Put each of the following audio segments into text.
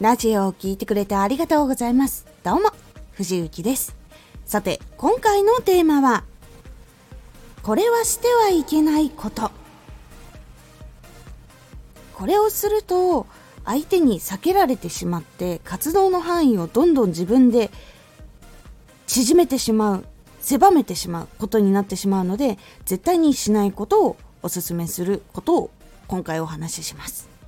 ラジオを聴いてくれてありがとうございます。どうも、藤幸です。さて、今回のテーマは、これはしてはいけないこと。これをすると、相手に避けられてしまって、活動の範囲をどんどん自分で縮めてしまう、狭めてしまうことになってしまうので、絶対にしないことをお勧めすることを今回お話しします。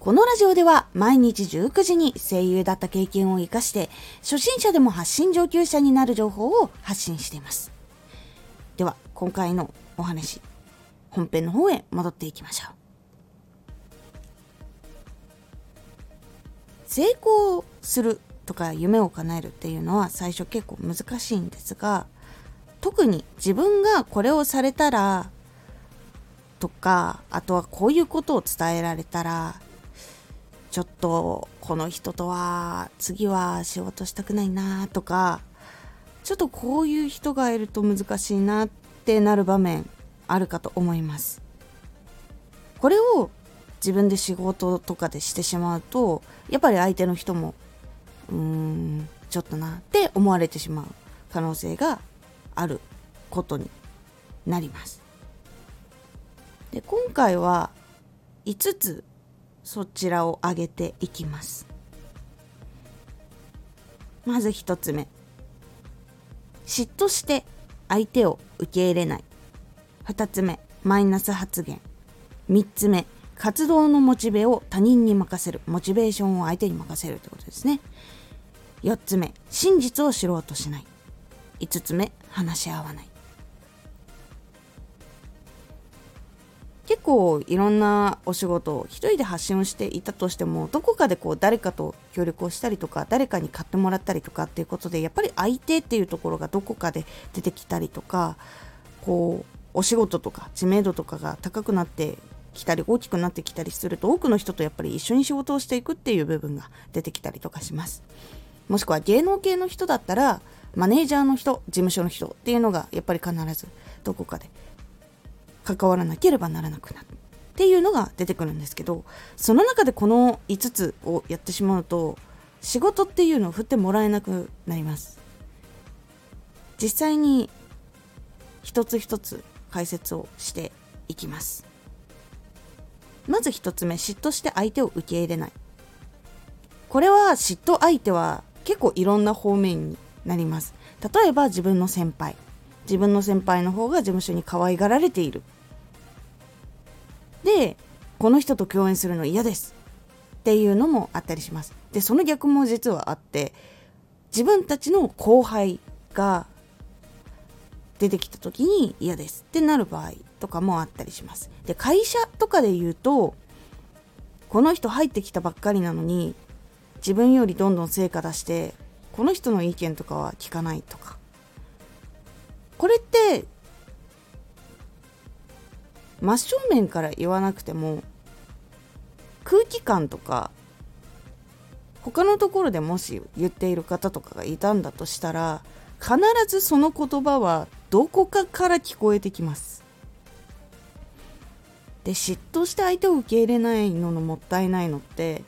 このラジオでは毎日19時に声優だった経験を活かして初心者でも発信上級者になる情報を発信しています。では今回のお話本編の方へ戻っていきましょう。成功するとか夢を叶えるっていうのは最初結構難しいんですが特に自分がこれをされたらとかあとはこういうことを伝えられたらちょっとこの人とは次は仕事したくないなとかちょっとこういう人がいると難しいなってなる場面あるかと思います。これを自分で仕事とかでしてしまうとやっぱり相手の人もうーんちょっとなって思われてしまう可能性があることになります。で今回は5つそちらを上げていきます。まず1つ目。嫉妬して相手を受け入れない。2つ目。マイナス発言。3つ目。活動のモチベを他人に任せる。モチベーションを相手に任せるってことですね。4つ目。真実を知ろうとしない。5つ目。話し合わない。結構いろんなお仕事を一人で発信をしていたとしてもどこかでこう誰かと協力をしたりとか誰かに買ってもらったりとかっていうことでやっぱり相手っていうところがどこかで出てきたりとかこうお仕事とか知名度とかが高くなってきたり大きくなってきたりすると多くの人とやっぱり一緒に仕事をしていくっていう部分が出てきたりとかします。もしくは芸能系の人だったらマネージャーの人事務所の人っていうのがやっぱり必ずどこかで関わらなければならなくなるっていうのが出てくるんですけどその中でこの5つをやってしまうと仕事っていうのを振ってもらえなくなります。実際に一つ一つ解説をしていきます。まず一つ目嫉妬して相手を受け入れない。これは嫉妬相手は結構いろんな方面になります。例えば自分の先輩。自分の先輩の方が事務所に可愛がられている。でこの人と共演するの嫌です。っていうのもあったりします。でその逆も実はあって自分たちの後輩が出てきた時に嫌です。ってなる場合とかもあったりします。で会社とかで言うとこの人入ってきたばっかりなのに自分よりどんどん成果出してこの人の意見とかは聞かないとか。これって真正面から言わなくても空気感とか他のところでもし言っている方とかがいたんだとしたら必ずその言葉はどこかから聞こえてきます。で嫉妬して相手を受け入れないののもったいないのって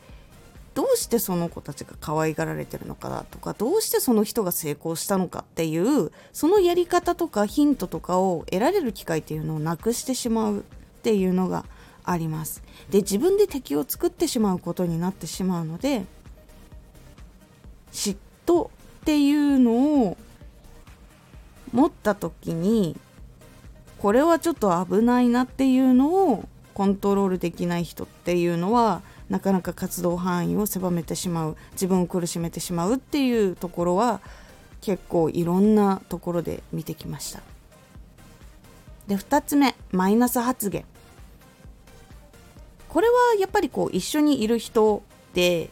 どうしてその子たちが可愛がられてるのかなとかどうしてその人が成功したのかっていうそのやり方とかヒントとかを得られる機会っていうのをなくしてしまうっていうのがあります。で自分で敵を作ってしまうことになってしまうので嫉妬っていうのを持った時にこれはちょっと危ないなっていうのをコントロールできない人っていうのはなかなか活動範囲を狭めてしまう自分を苦しめてしまうっていうところは結構いろんなところで見てきました。で2つ目マイナス発言。これはやっぱりこう一緒にいる人で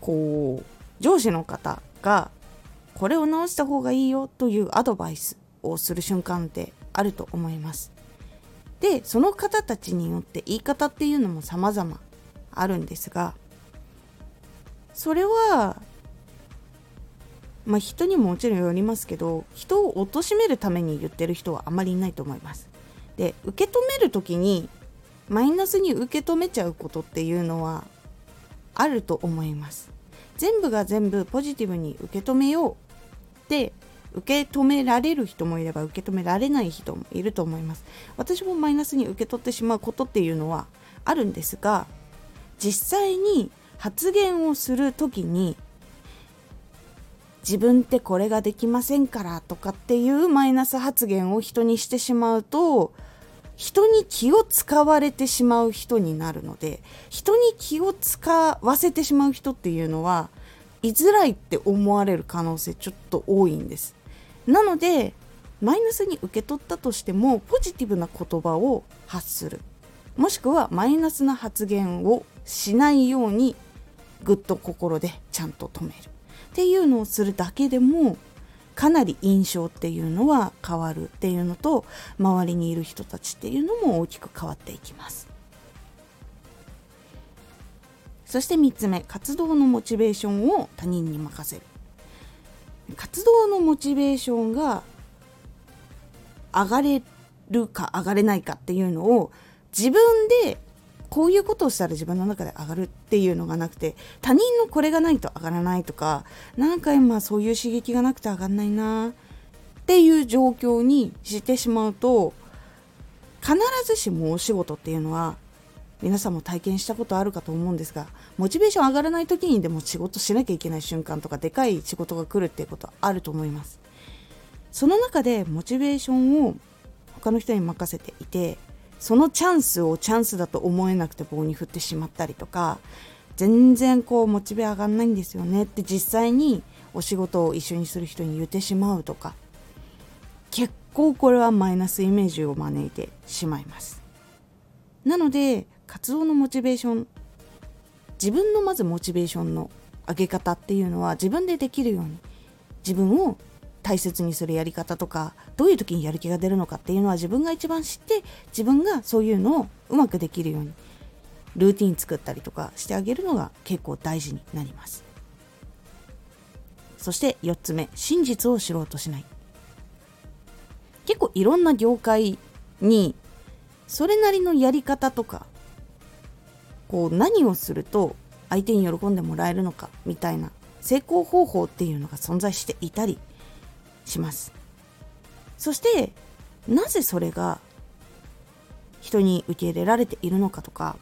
こう上司の方がこれを直した方がいいよというアドバイスをする瞬間ってあると思います。でその方たちによって言い方っていうのも様々あるんですがそれはまあ人にももちろんよりますけど人を貶めるために言ってる人はあまりいないと思います。で受け止める時にマイナスに受け止めちゃうことっていうのはあると思います。全部が全部ポジティブに受け止めようって受け止められる人もいれば受け止められない人もいると思います。私もマイナスに受け取ってしまうことっていうのはあるんですが実際に発言をする時に自分ってこれができませんからとかっていうマイナス発言を人にしてしまうと人に気を使われてしまう人になるので人に気を使わせてしまう人っていうのは居づらいって思われる可能性ちょっと多いんです。なのでマイナスに受け取ったとしてもポジティブな言葉を発する。もしくはマイナスな発言をしないようにぐっと心でちゃんと止める。っていうのをするだけでもかなり印象っていうのは変わる。っていうのと周りにいる人たちっていうのも大きく変わっていきます。そして3つ目活動のモチベーションを他人に任せる。活動のモチベーションが上がれるか上がれないかっていうのを自分でこういうことをしたら自分の中で上がるっていうのがなくて他人のこれがないと上がらないとかなんか今そういう刺激がなくて上がんないなっていう状況にしてしまうと必ずしもお仕事っていうのは皆さんも体験したことあるかと思うんですがモチベーション上がらない時にでも仕事しなきゃいけない瞬間とかでかい仕事が来るっていうことあると思います。その中でモチベーションを他の人に任せていてそのチャンスをチャンスだと思えなくて棒に振ってしまったりとか全然こうモチベ上がんないんですよねって実際にお仕事を一緒にする人に言ってしまうとか結構これはマイナスイメージを招いてしまいます。なので活動のモチベーション自分のまずモチベーションの上げ方っていうのは自分でできるように自分を大切にするやり方とかどういう時にやる気が出るのかっていうのは自分が一番知って自分がそういうのをうまくできるようにルーティン作ったりとかしてあげるのが結構大事になります。そして4つ目真実を知ろうとしない。結構いろんな業界にそれなりのやり方とかこう何をすると相手に喜んでもらえるのかみたいな成功方法っていうのが存在していたりします。そしてなぜそれが人に受け入れられているのかとか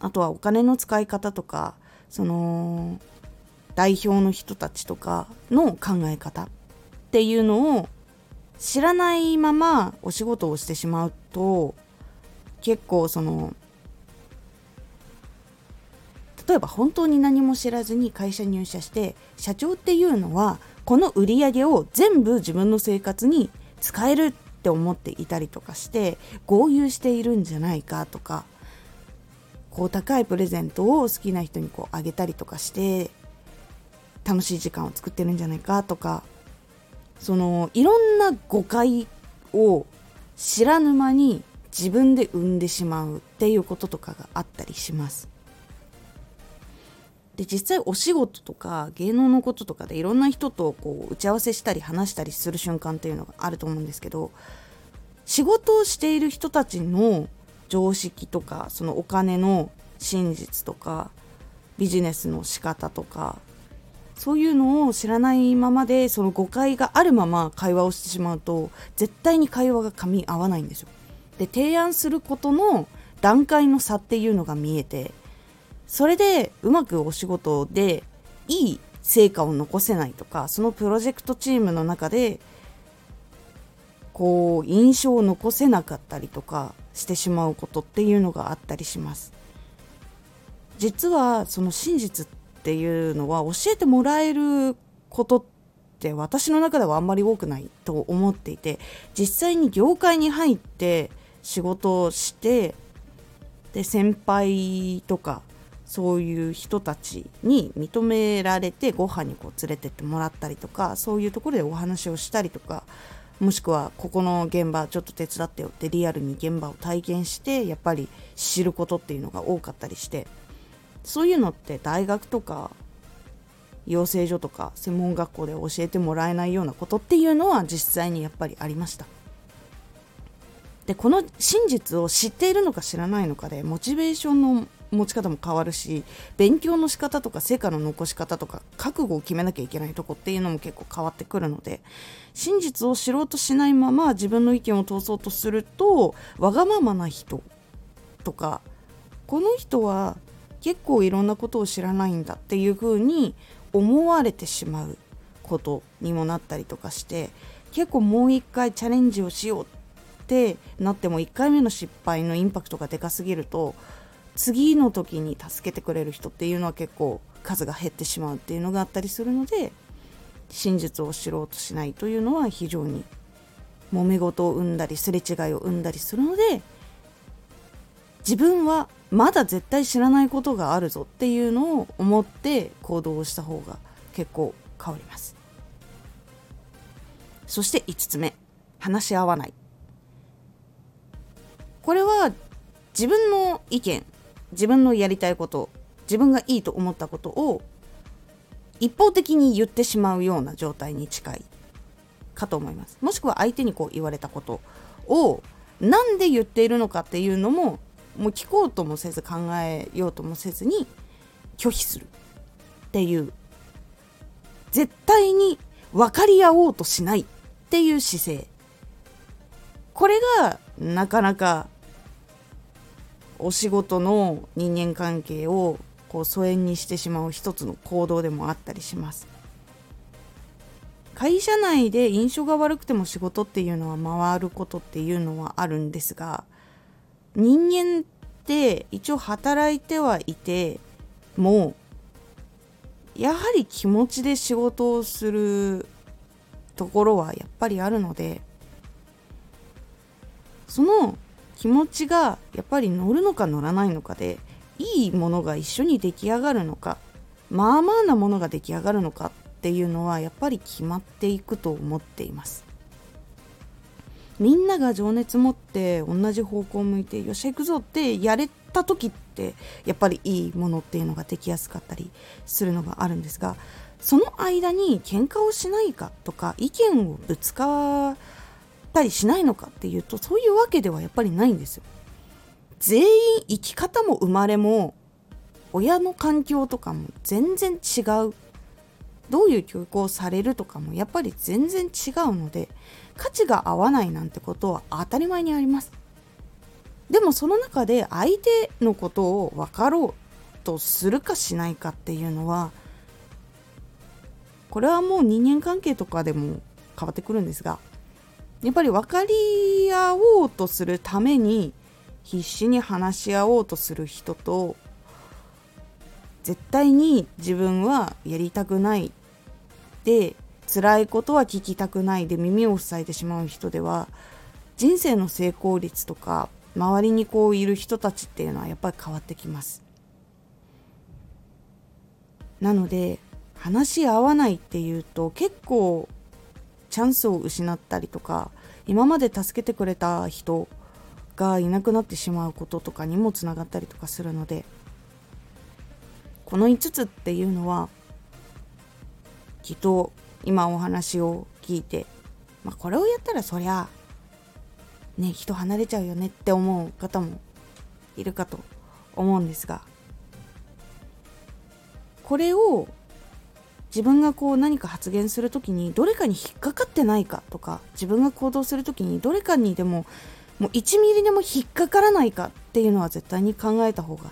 あとはお金の使い方とかその代表の人たちとかの考え方っていうのを知らないままお仕事をしてしまうと結構その例えば本当に何も知らずに会社入社して社長っていうのはこの売り上げを全部自分の生活に使えるって思っていたりとかして豪遊しているんじゃないかとかこう高いプレゼントを好きな人にこうあげたりとかして楽しい時間を作ってるんじゃないかとかそのいろんな誤解を知らぬ間に自分で生んでしまうっていうこととかがあったりします。で実際お仕事とか芸能のこととかでいろんな人とこう打ち合わせしたり話したりする瞬間っていうのがあると思うんですけど仕事をしている人たちの常識とかそのお金の真実とかビジネスの仕方とかそういうのを知らないままでその誤解があるまま会話をしてしまうと絶対に会話が噛み合わないんですよ。で提案することの段階の差っていうのが見えてそれでうまくお仕事でいい成果を残せないとかそのプロジェクトチームの中でこう印象を残せなかったりとかしてしまうことっていうのがあったりします。実はその真実っていうのは教えてもらえることって私の中ではあんまり多くないと思っていて実際に業界に入って仕事をしてで先輩とかそういう人たちに認められてご飯にこう連れてってもらったりとかそういうところでお話をしたりとかもしくはここの現場ちょっと手伝ってよってリアルに現場を体験してやっぱり知ることっていうのが多かったりしてそういうのって大学とか養成所とか専門学校で教えてもらえないようなことっていうのは実際にやっぱりありました。でこの真実を知っているのか知らないのかでモチベーションの持ち方も変わるし勉強の仕方とか成果の残し方とか覚悟を決めなきゃいけないとこっていうのも結構変わってくるので真実を知ろうとしないまま自分の意見を通そうとするとわがままな人とかこの人は結構いろんなことを知らないんだっていうふうに思われてしまうことにもなったりとかして結構もう一回チャレンジをしようってなっても1回目の失敗のインパクトがでかすぎると次の時に助けてくれる人っていうのは結構数が減ってしまうっていうのがあったりするので真実を知ろうとしないというのは非常に揉め事を生んだりすれ違いを生んだりするので自分はまだ絶対知らないことがあるぞっていうのを思って行動をした方が結構変わります。そして5つ目話し合わない。これは自分の意見自分のやりたいこと自分がいいと思ったことを一方的に言ってしまうような状態に近いかと思います。もしくは相手にこう言われたことをなんで言っているのかっていうのももう聞こうともせず考えようともせずに拒否する。っていう。絶対に分かり合おうとしないっていう姿勢。これがなかなかお仕事の人間関係をこう疎遠にしてしまう一つの行動でもあったりします。会社内で印象が悪くても仕事っていうのは回ることっていうのはあるんですが人間って一応働いてはいてもやはり気持ちで仕事をするところはやっぱりあるのでその気持ちがやっぱり乗るのか乗らないのかでいいものが一緒に出来上がるのかまあまあなものが出来上がるのかっていうのはやっぱり決まっていくと思っています。みんなが情熱持って同じ方向を向いてよし行くぞってやれた時ってやっぱりいいものっていうのができやすかったりするのがあるんですがその間に喧嘩をしないかとか意見をぶつかったりしないのかっていうとそういうわけではやっぱりないんですよ。全員生き方も生まれも親の環境とかも全然違うどういう教育をされるとかもやっぱり全然違うので価値が合わないなんてことは当たり前にありますでもその中で相手のことを分かろうとするかしないかっていうのはこれはもう人間関係とかでも変わってくるんですがやっぱり分かり合おうとするために必死に話し合おうとする人と絶対に自分はやりたくないで辛いことは聞きたくないで耳を塞いでしまう人では人生の成功率とか周りにこういる人たちっていうのはやっぱり変わってきます。なので話し合わないっていうと結構チャンスを失ったりとか今まで助けてくれた人がいなくなってしまうこととかにもつながったりとかするのでこの5つっていうのはきっと今お話を聞いて、まあ、これをやったらそりゃね人離れちゃうよねって思う方もいるかと思うんですがこれを自分がこう何か発言する時にどれかに引っかかってないかとか自分が行動する時にどれかにでももう1ミリでも引っかからないかっていうのは絶対に考えた方が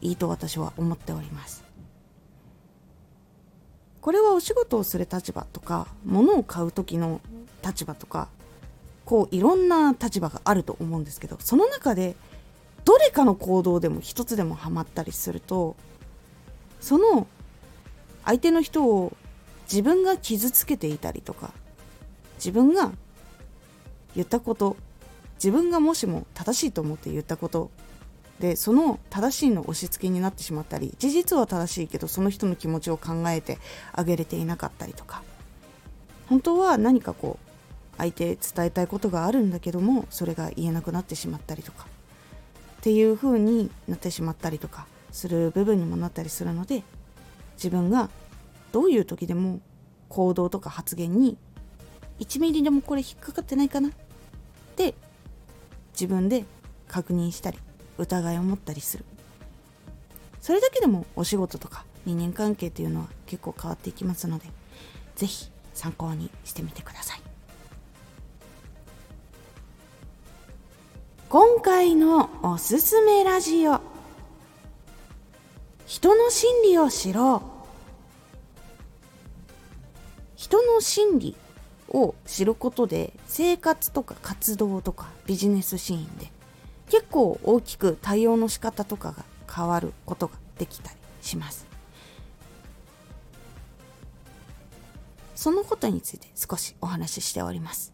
いいと私は思っております。これはお仕事をする立場とか物を買う時の立場とかこういろんな立場があると思うんですけどその中でどれかの行動でも一つでもハマったりするとその相手の人を自分が傷つけていたりとか自分が言ったこと自分がもしも正しいと思って言ったことでその正しいの押し付けになってしまったり事実は正しいけどその人の気持ちを考えてあげれていなかったりとか本当は何かこう相手伝えたいことがあるんだけどもそれが言えなくなってしまったりとかっていう風になってしまったりとかする部分にもなったりするので自分がどういう時でも行動とか発言に1ミリでもこれ引っかかってないかなって自分で確認したり疑いを持ったりする。それだけでもお仕事とか人間関係というのは結構変わっていきますので是非参考にしてみてください。今回のおすすめラジオ。人の心理を知ろう。人の心理を知ることで生活とか活動とかビジネスシーンで結構大きく対応の仕方とかが変わることができたりします。そのことについて少しお話ししております。